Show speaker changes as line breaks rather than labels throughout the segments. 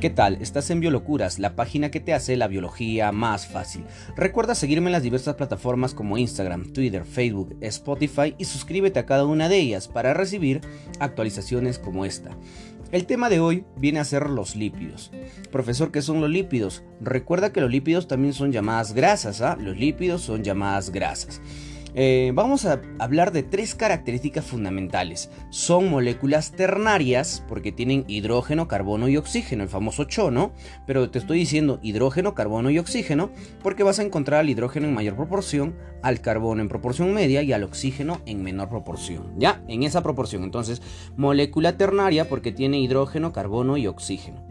¿Qué tal? Estás en Biolocuras, la página que te hace la biología más fácil. Recuerda seguirme en las diversas plataformas como Instagram, Twitter, Facebook, Spotify y suscríbete a cada una de ellas para recibir actualizaciones como esta. El tema de hoy viene a ser los lípidos. Profesor, ¿qué son los lípidos? Recuerda que los lípidos también son llamadas grasas, ¿ah? Los lípidos son llamadas grasas. Eh, vamos a hablar de tres características fundamentales. Son moléculas ternarias porque tienen hidrógeno, carbono y oxígeno, el famoso chono, pero te estoy diciendo hidrógeno, carbono y oxígeno porque vas a encontrar al hidrógeno en mayor proporción, al carbono en proporción media y al oxígeno en menor proporción. ¿Ya? En esa proporción. Entonces, molécula ternaria porque tiene hidrógeno, carbono y oxígeno.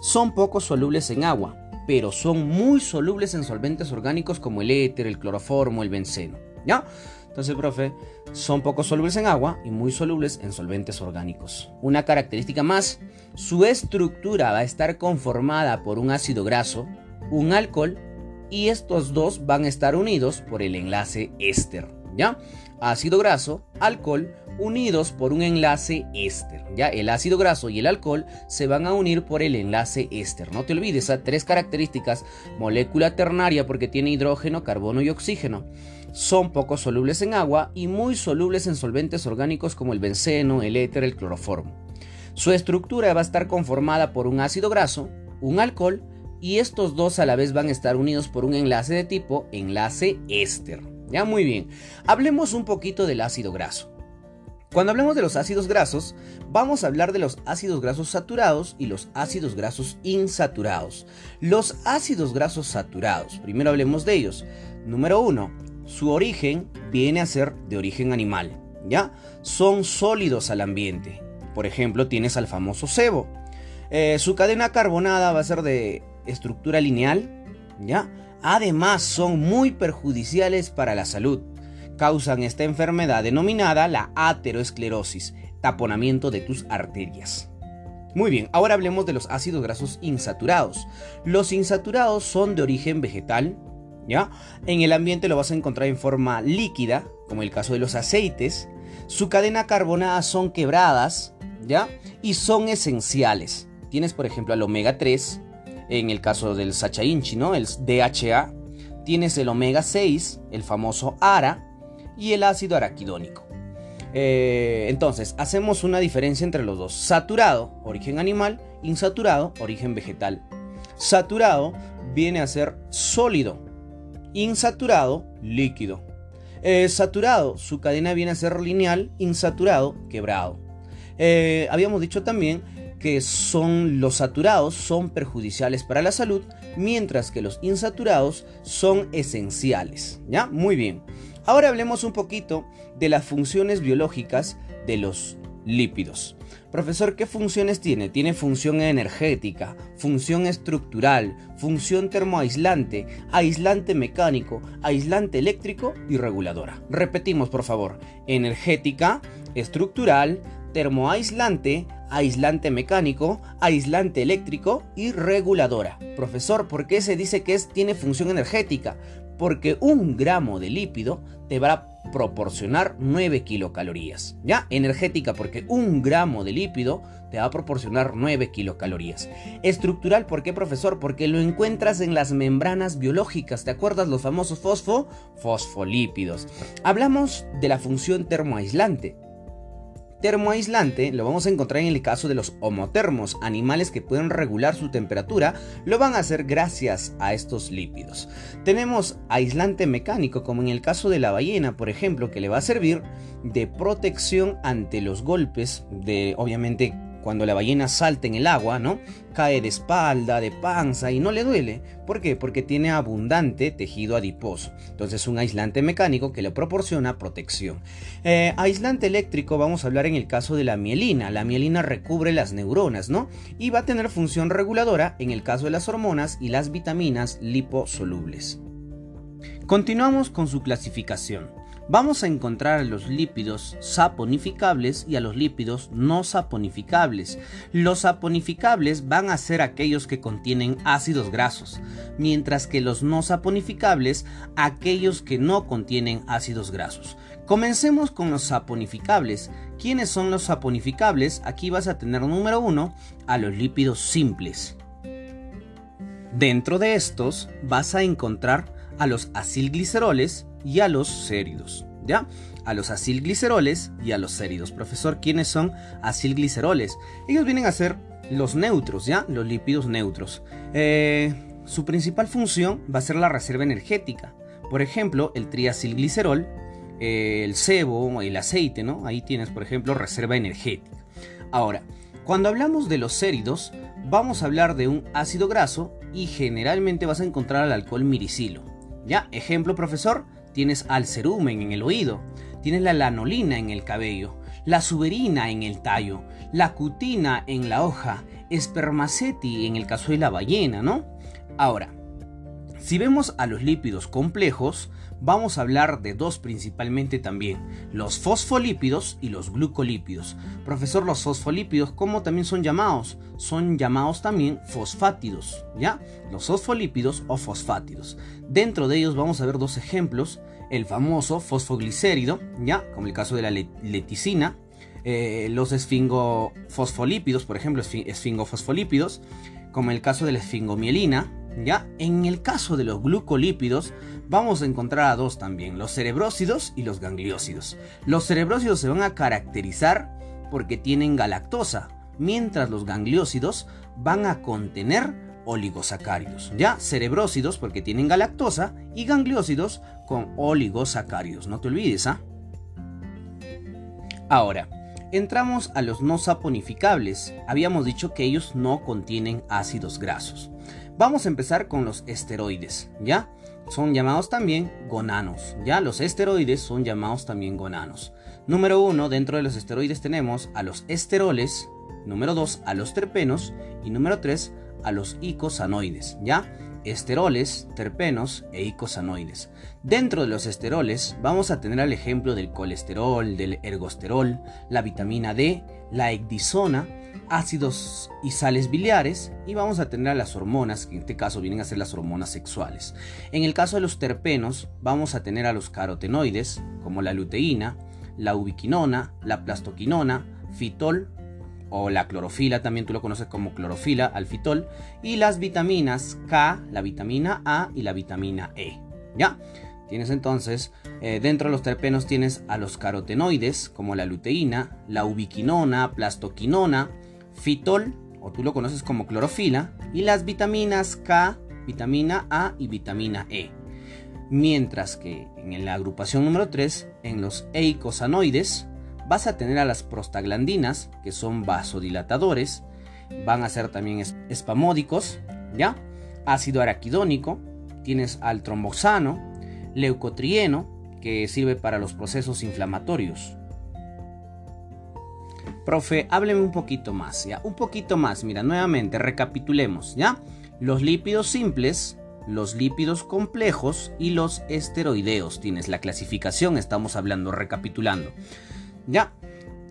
Son poco solubles en agua, pero son muy solubles en solventes orgánicos como el éter, el cloroformo, el benceno. ¿Ya? Entonces, profe, son poco solubles en agua y muy solubles en solventes orgánicos. Una característica más, su estructura va a estar conformada por un ácido graso, un alcohol y estos dos van a estar unidos por el enlace éster, ¿ya? Ácido graso, alcohol, unidos por un enlace éster. Ya el ácido graso y el alcohol se van a unir por el enlace éster. No te olvides, esas tres características, molécula ternaria porque tiene hidrógeno, carbono y oxígeno. Son poco solubles en agua y muy solubles en solventes orgánicos como el benceno, el éter, el cloroformo. Su estructura va a estar conformada por un ácido graso, un alcohol y estos dos a la vez van a estar unidos por un enlace de tipo enlace éster. Ya muy bien. Hablemos un poquito del ácido graso. Cuando hablamos de los ácidos grasos, vamos a hablar de los ácidos grasos saturados y los ácidos grasos insaturados. Los ácidos grasos saturados, primero hablemos de ellos. Número 1, su origen viene a ser de origen animal, ¿ya? Son sólidos al ambiente. Por ejemplo, tienes al famoso sebo. Eh, su cadena carbonada va a ser de estructura lineal, ¿ya? Además, son muy perjudiciales para la salud causan esta enfermedad denominada la ateroesclerosis, taponamiento de tus arterias. Muy bien, ahora hablemos de los ácidos grasos insaturados. Los insaturados son de origen vegetal, En el ambiente lo vas a encontrar en forma líquida, como el caso de los aceites. Su cadena carbonada son quebradas, ¿ya? Y son esenciales. Tienes, por ejemplo, el omega 3, en el caso del Sachainchi, ¿no? El DHA. Tienes el omega 6, el famoso ARA, y el ácido araquidónico. Eh, entonces, hacemos una diferencia entre los dos. Saturado, origen animal, insaturado, origen vegetal. Saturado viene a ser sólido, insaturado, líquido. Eh, saturado, su cadena viene a ser lineal, insaturado, quebrado. Eh, habíamos dicho también que son los saturados son perjudiciales para la salud, mientras que los insaturados son esenciales. ¿Ya? Muy bien. Ahora hablemos un poquito de las funciones biológicas de los lípidos. Profesor, ¿qué funciones tiene? Tiene función energética, función estructural, función termoaislante, aislante mecánico, aislante eléctrico y reguladora. Repetimos, por favor. Energética, estructural, termoaislante, aislante mecánico, aislante eléctrico y reguladora. Profesor, ¿por qué se dice que es, tiene función energética? porque un gramo de lípido te va a proporcionar 9 kilocalorías. ¿Ya? Energética porque un gramo de lípido te va a proporcionar 9 kilocalorías. Estructural, ¿por qué profesor? Porque lo encuentras en las membranas biológicas. ¿Te acuerdas los famosos fosfo? Fosfolípidos. Hablamos de la función termoaislante termoaislante lo vamos a encontrar en el caso de los homotermos, animales que pueden regular su temperatura, lo van a hacer gracias a estos lípidos. Tenemos aislante mecánico, como en el caso de la ballena, por ejemplo, que le va a servir de protección ante los golpes de, obviamente, cuando la ballena salta en el agua, ¿no? Cae de espalda, de panza y no le duele. ¿Por qué? Porque tiene abundante tejido adiposo. Entonces un aislante mecánico que le proporciona protección. Eh, aislante eléctrico vamos a hablar en el caso de la mielina. La mielina recubre las neuronas, ¿no? Y va a tener función reguladora en el caso de las hormonas y las vitaminas liposolubles. Continuamos con su clasificación vamos a encontrar a los lípidos saponificables y a los lípidos no saponificables. Los saponificables van a ser aquellos que contienen ácidos grasos, mientras que los no saponificables aquellos que no contienen ácidos grasos. Comencemos con los saponificables. ¿Quiénes son los saponificables? Aquí vas a tener número uno a los lípidos simples. Dentro de estos vas a encontrar a los acilgliceroles y a los séridos, ¿ya? A los acilgliceroles y a los séridos. Profesor, ¿quiénes son acilgliceroles? Ellos vienen a ser los neutros, ¿ya? Los lípidos neutros. Eh, su principal función va a ser la reserva energética. Por ejemplo, el triacilglicerol, eh, el sebo, el aceite, ¿no? Ahí tienes, por ejemplo, reserva energética. Ahora, cuando hablamos de los séridos, vamos a hablar de un ácido graso y generalmente vas a encontrar al alcohol miricilo. Ya, ejemplo, profesor, tienes al cerumen en el oído, tienes la lanolina en el cabello, la suberina en el tallo, la cutina en la hoja, espermaceti en el caso de la ballena, ¿no? Ahora, si vemos a los lípidos complejos, vamos a hablar de dos principalmente también, los fosfolípidos y los glucolípidos. Profesor, los fosfolípidos, ¿cómo también son llamados? Son llamados también fosfátidos, ¿ya? Los fosfolípidos o fosfátidos. Dentro de ellos vamos a ver dos ejemplos, el famoso fosfoglicérido, ¿ya? Como el caso de la leticina, eh, los esfingofosfolípidos, por ejemplo, esfingofosfolípidos, como el caso de la esfingomielina, ¿ya? En el caso de los glucolípidos, vamos a encontrar a dos también, los cerebrócidos y los gangliósidos. Los cerebrócidos se van a caracterizar porque tienen galactosa, mientras los gangliósidos van a contener oligosacáridos. Ya, cerebrócidos porque tienen galactosa y gangliósidos con oligosacáridos. No te olvides, ¿ah? Ahora, entramos a los no saponificables. Habíamos dicho que ellos no contienen ácidos grasos. Vamos a empezar con los esteroides, ¿ya? Son llamados también gonanos, ¿ya? Los esteroides son llamados también gonanos. Número uno, dentro de los esteroides tenemos a los esteroles, número dos, a los terpenos y número tres, a los icosanoides, ¿ya? Esteroles, terpenos e icosanoides. Dentro de los esteroles vamos a tener el ejemplo del colesterol, del ergosterol, la vitamina D, la ecdisona, ácidos y sales biliares y vamos a tener a las hormonas, que en este caso vienen a ser las hormonas sexuales. En el caso de los terpenos vamos a tener a los carotenoides como la luteína, la ubiquinona, la plastoquinona, fitol o la clorofila, también tú lo conoces como clorofila, alfitol, y las vitaminas K, la vitamina A y la vitamina E. ¿Ya? Tienes entonces, eh, dentro de los terpenos tienes a los carotenoides, como la luteína, la ubiquinona, plastoquinona, fitol, o tú lo conoces como clorofila, y las vitaminas K, vitamina A y vitamina E. Mientras que en la agrupación número 3, en los eicosanoides, vas a tener a las prostaglandinas, que son vasodilatadores, van a ser también espamódicos, ¿ya? Ácido araquidónico, tienes al tromboxano, leucotrieno, que sirve para los procesos inflamatorios, Profe, hábleme un poquito más, ¿ya? Un poquito más, mira, nuevamente, recapitulemos, ¿ya? Los lípidos simples, los lípidos complejos y los esteroideos. Tienes la clasificación, estamos hablando, recapitulando. Ya,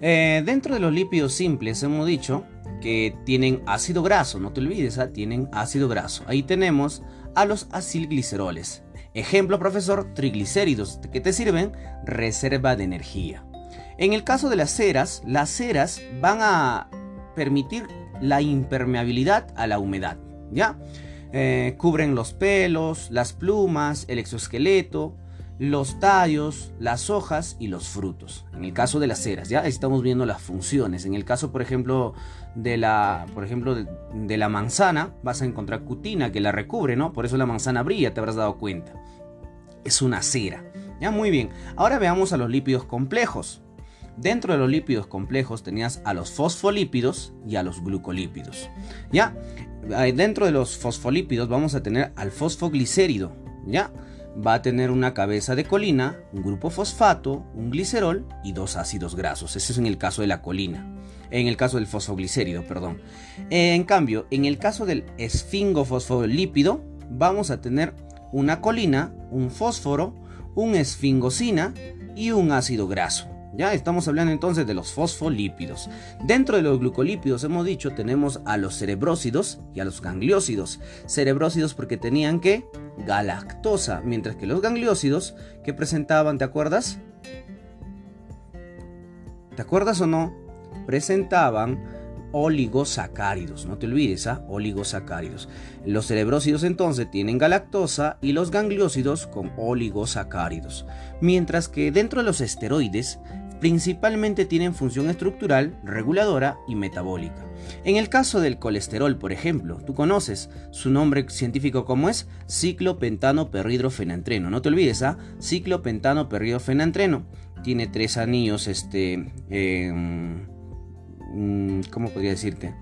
eh, dentro de los lípidos simples hemos dicho que tienen ácido graso, no te olvides, ¿ah? tienen ácido graso. Ahí tenemos a los acilgliceroles. Ejemplo, profesor, triglicéridos, que te sirven reserva de energía. En el caso de las ceras, las ceras van a permitir la impermeabilidad a la humedad, ¿ya? Eh, cubren los pelos, las plumas, el exoesqueleto, los tallos, las hojas y los frutos. En el caso de las ceras, ya estamos viendo las funciones. En el caso, por ejemplo, de la, por ejemplo, de, la manzana, vas a encontrar cutina que la recubre, ¿no? Por eso la manzana brilla, te habrás dado cuenta. Es una cera. Ya, muy bien. Ahora veamos a los lípidos complejos. Dentro de los lípidos complejos tenías a los fosfolípidos y a los glucolípidos. Ya, dentro de los fosfolípidos vamos a tener al fosfoglicérido. Ya, va a tener una cabeza de colina, un grupo fosfato, un glicerol y dos ácidos grasos. Ese es en el caso de la colina. En el caso del fosfoglicérido, perdón. En cambio, en el caso del esfingofosfolípido, vamos a tener una colina, un fósforo, un esfingosina y un ácido graso. Ya estamos hablando entonces de los fosfolípidos. Dentro de los glucolípidos hemos dicho tenemos a los cerebrócidos y a los gangliósidos. Cerebrócidos porque tenían que galactosa, mientras que los gangliósidos que presentaban, ¿te acuerdas? ¿Te acuerdas o no? Presentaban oligosacáridos. No te olvides, ¿ah? Oligosacáridos. Los cerebrócidos entonces tienen galactosa y los gangliósidos con oligosacáridos. Mientras que dentro de los esteroides principalmente tienen función estructural, reguladora y metabólica. En el caso del colesterol, por ejemplo, tú conoces su nombre científico como es ciclopentano perhidrofenantreno. No te olvides, ¿ah? Ciclopentano. Tiene tres anillos, este... Em, mm, ¿Cómo podría decirte?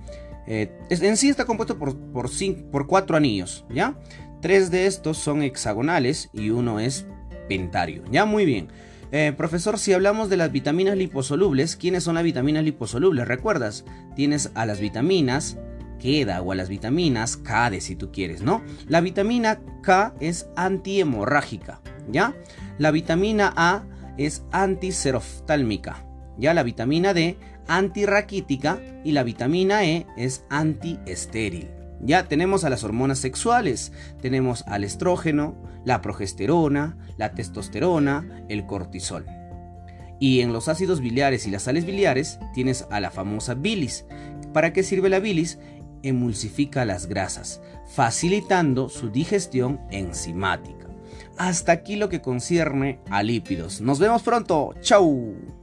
Eh, en sí está compuesto por, por, por cuatro anillos, ¿ya? Tres de estos son hexagonales y uno es pentario. Ya, muy bien. Eh, profesor, si hablamos de las vitaminas liposolubles, ¿quiénes son las vitaminas liposolubles? ¿Recuerdas? Tienes a las vitaminas queda o a las vitaminas K de si tú quieres, ¿no? La vitamina K es antihemorrágica, ¿ya? La vitamina A es antiseroftálmica, ¿ya? La vitamina D antirraquítica y la vitamina E es antiestéril. Ya tenemos a las hormonas sexuales, tenemos al estrógeno, la progesterona, la testosterona, el cortisol. Y en los ácidos biliares y las sales biliares tienes a la famosa bilis. ¿Para qué sirve la bilis? Emulsifica las grasas, facilitando su digestión enzimática. Hasta aquí lo que concierne a lípidos. Nos vemos pronto. ¡Chao!